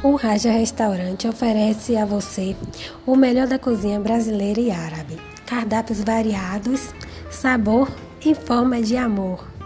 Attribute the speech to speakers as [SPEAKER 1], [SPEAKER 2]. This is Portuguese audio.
[SPEAKER 1] O Raja Restaurante oferece a você o melhor da cozinha brasileira e árabe. Cardápios variados, sabor em forma de amor.